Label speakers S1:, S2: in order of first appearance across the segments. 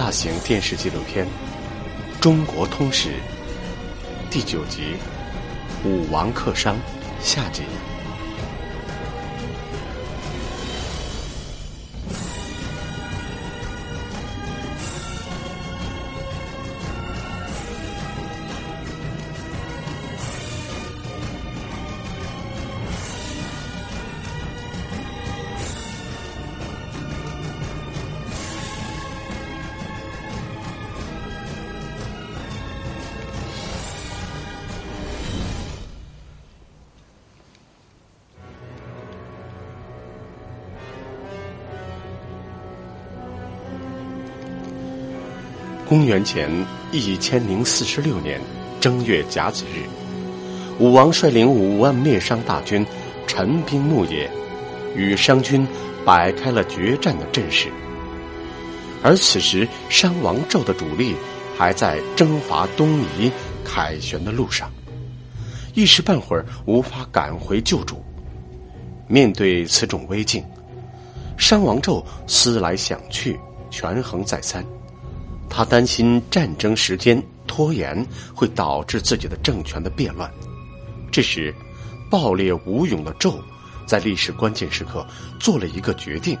S1: 大型电视纪录片《中国通史》第九集《武王克商》下集。公元前一千零四十六年正月甲子日，武王率领五万灭商大军，陈兵牧野，与商军摆开了决战的阵势。而此时，商王纣的主力还在征伐东夷凯旋的路上，一时半会儿无法赶回救主。面对此种危境，商王纣思来想去，权衡再三。他担心战争时间拖延会导致自己的政权的变乱。这时，暴烈无勇的纣在历史关键时刻做了一个决定：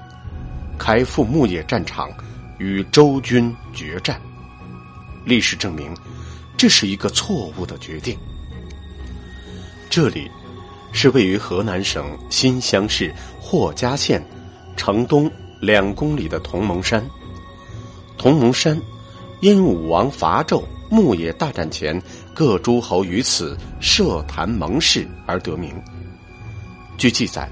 S1: 开赴牧野战场与周军决战。历史证明，这是一个错误的决定。这里是位于河南省新乡市霍家县城东两公里的同盟山。同盟山。因武王伐纣牧野大战前，各诸侯于此设坛盟誓而得名。据记载，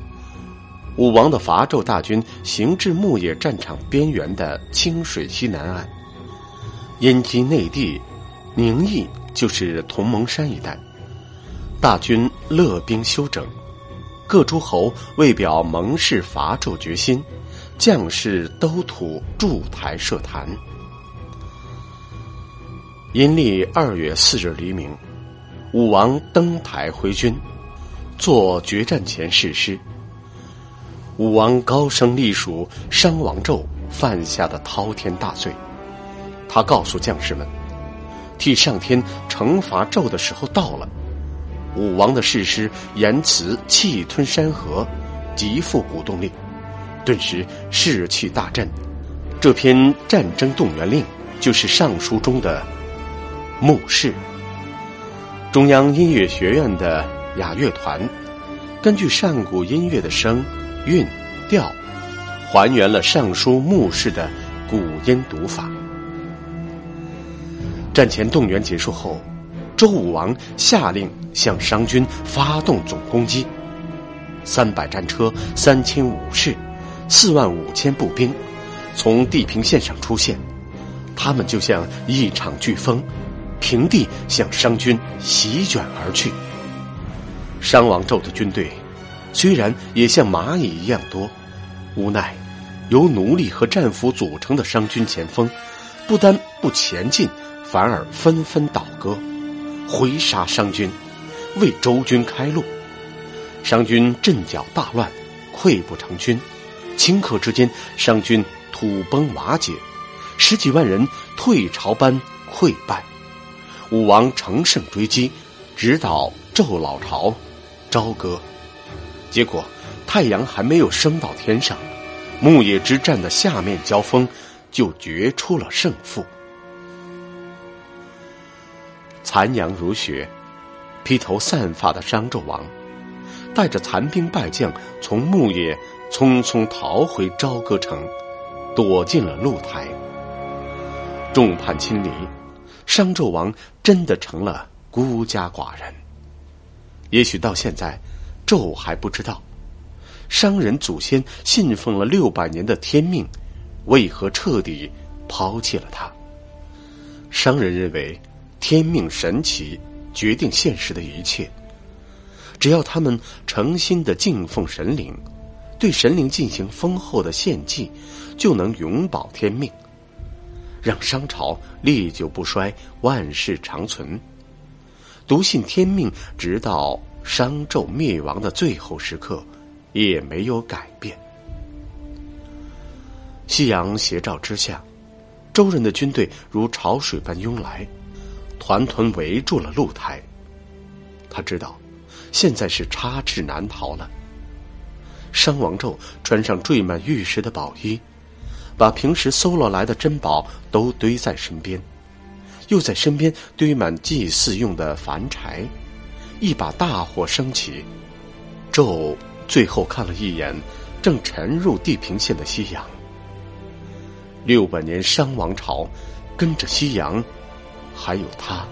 S1: 武王的伐纣大军行至牧野战场边缘的清水西南岸，因其内地宁邑就是同盟山一带，大军勒兵休整，各诸侯为表盟誓伐纣决心，将士都土筑台设坛。阴历二月四日黎明，武王登台挥军，作决战前誓师。武王高声隶属商王纣犯下的滔天大罪，他告诉将士们，替上天惩罚纣的时候到了。武王的誓师言辞气吞山河，极富鼓动力，顿时士气大振。这篇战争动员令就是上书中的。墓室，中央音乐学院的雅乐团，根据上古音乐的声、韵、调，还原了尚书墓室的古音读法。战前动员结束后，周武王下令向商军发动总攻击。三百战车、三千武士、四万五千步兵，从地平线上出现，他们就像一场飓风。平地向商军席卷而去。商王纣的军队虽然也像蚂蚁一样多，无奈由奴隶和战俘组成的商军前锋，不但不前进，反而纷纷倒戈，回杀商军，为周军开路。商军阵脚大乱，溃不成军。顷刻之间，商军土崩瓦解，十几万人退朝般溃败。武王乘胜追击，直捣纣老巢，朝歌。结果太阳还没有升到天上，牧野之战的下面交锋就决出了胜负。残阳如血，披头散发的商纣王，带着残兵败将，从牧野匆匆逃回朝歌城，躲进了露台。众叛亲离。商纣王真的成了孤家寡人。也许到现在，纣还不知道，商人祖先信奉了六百年的天命，为何彻底抛弃了他？商人认为，天命神奇，决定现实的一切。只要他们诚心的敬奉神灵，对神灵进行丰厚的献祭，就能永保天命。让商朝历久不衰，万世长存。笃信天命，直到商纣灭亡的最后时刻，也没有改变。夕阳斜照之下，周人的军队如潮水般涌来，团团围住了露台。他知道，现在是插翅难逃了。商王纣穿上缀满玉石的宝衣，把平时搜罗来的珍宝都堆在身边，又在身边堆满祭祀用的凡柴。一把大火升起，纣最后看了一眼正沉入地平线的夕阳。六百年商王朝，跟着夕阳，还有他，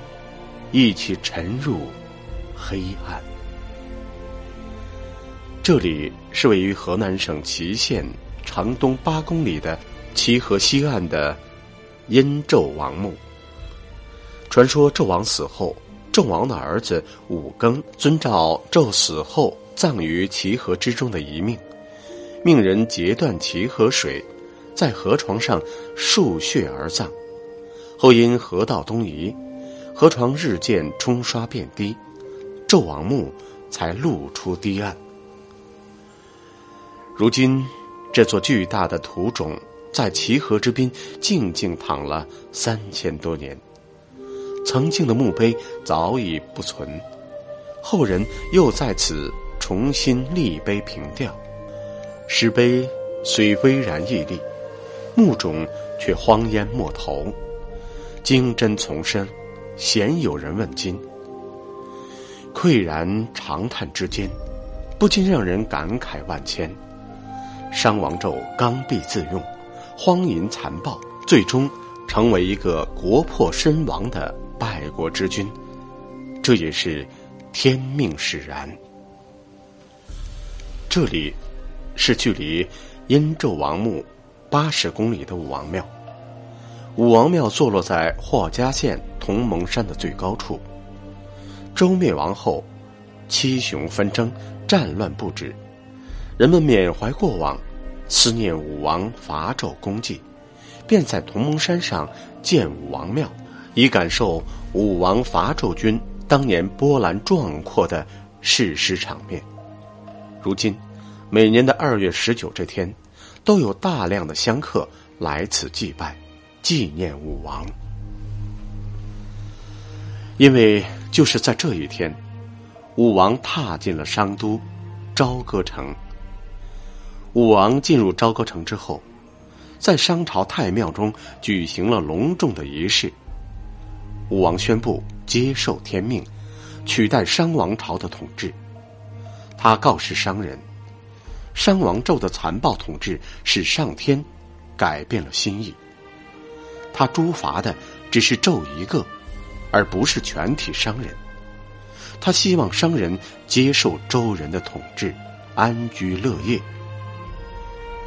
S1: 一起沉入黑暗。这里是位于河南省淇县长东八公里的齐河西岸的殷纣王墓。传说纣王死后，纣王的儿子武庚遵照纣死后葬于齐河之中的遗命，命人截断齐河水，在河床上漱血而葬。后因河道东移，河床日渐冲刷变低，纣王墓才露出堤岸。如今，这座巨大的土冢在齐河之滨静静躺了三千多年。曾经的墓碑早已不存，后人又在此重新立碑凭吊。石碑虽巍然屹立，墓冢却荒烟没头，经真丛生，鲜有人问津。喟然长叹之间，不禁让人感慨万千。商王纣刚愎自用，荒淫残暴，最终成为一个国破身亡的败国之君，这也是天命使然。这里是距离殷纣王墓八十公里的武王庙。武王庙坐落在霍家县同盟山的最高处。周灭亡后，七雄纷争，战乱不止。人们缅怀过往，思念武王伐纣功绩，便在同盟山上建武王庙，以感受武王伐纣军当年波澜壮阔的誓师场面。如今，每年的二月十九这天，都有大量的香客来此祭拜，纪念武王。因为就是在这一天，武王踏进了商都朝歌城。武王进入朝歌城之后，在商朝太庙中举行了隆重的仪式。武王宣布接受天命，取代商王朝的统治。他告示商人，商王纣的残暴统治使上天改变了心意。他诛伐的只是纣一个，而不是全体商人。他希望商人接受周人的统治，安居乐业。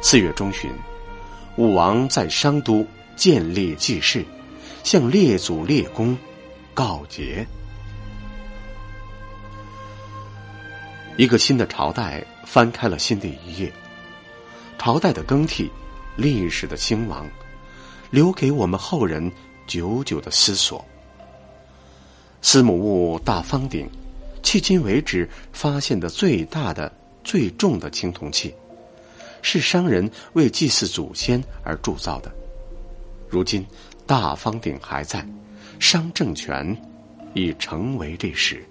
S1: 四月中旬，武王在商都建立祭祀，向列祖列公告捷。一个新的朝代翻开了新的一页，朝代的更替，历史的兴亡，留给我们后人久久的思索。司母戊大方鼎，迄今为止发现的最大的、最重的青铜器。是商人为祭祀祖先而铸造的。如今，大方鼎还在，商政权已成为历史。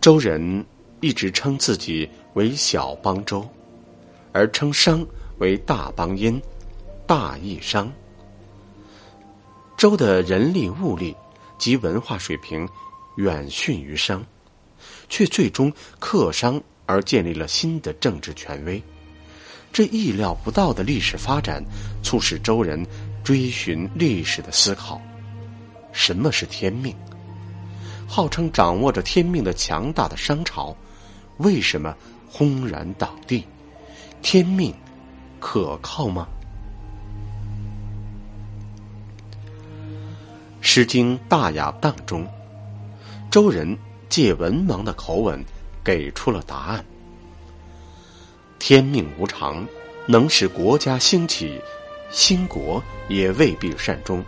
S1: 周人一直称自己为小邦周，而称商为大邦殷、大义商。周的人力物力及文化水平远逊于商，却最终克商。而建立了新的政治权威，这意料不到的历史发展，促使周人追寻历史的思考：什么是天命？号称掌握着天命的强大的商朝，为什么轰然倒地？天命可靠吗？《诗经·大雅·荡》中，周人借文王的口吻。给出了答案。天命无常，能使国家兴起，兴国也未必善终。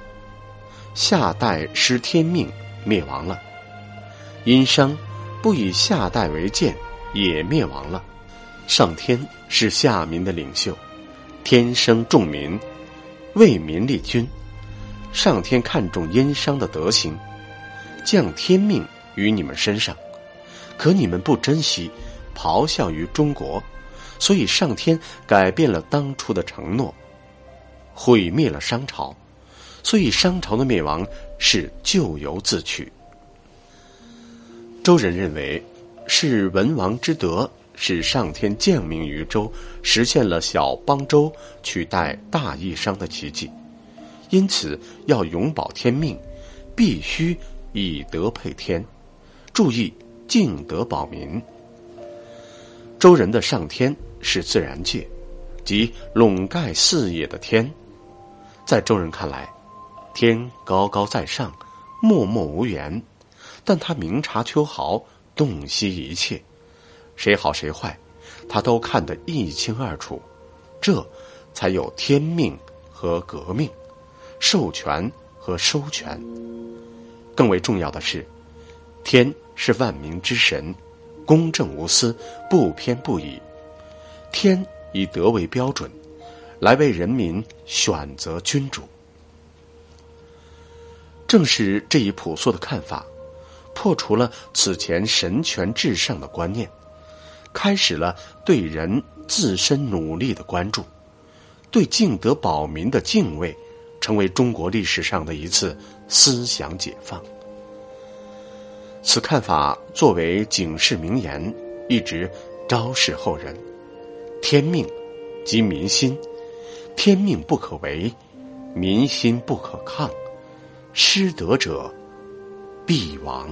S1: 夏代失天命，灭亡了；殷商不以夏代为鉴，也灭亡了。上天是夏民的领袖，天生重民，为民立君。上天看重殷商的德行，降天命于你们身上，可你们不珍惜，咆哮于中国，所以上天改变了当初的承诺，毁灭了商朝，所以商朝的灭亡是咎由自取。周人认为，是文王之德，使上天降命于周，实现了小邦周取代大义商的奇迹。因此，要永保天命，必须以德配天，注意敬德保民。周人的上天是自然界，即笼盖四野的天。在周人看来，天高高在上，默默无言，但他明察秋毫，洞悉一切，谁好谁坏，他都看得一清二楚。这才有天命和革命。授权和收权，更为重要的是，天是万民之神，公正无私，不偏不倚。天以德为标准，来为人民选择君主。正是这一朴素的看法，破除了此前神权至上的观念，开始了对人自身努力的关注，对敬德保民的敬畏。成为中国历史上的一次思想解放。此看法作为警示名言，一直昭示后人：天命即民心，天命不可违，民心不可抗，失德者必亡。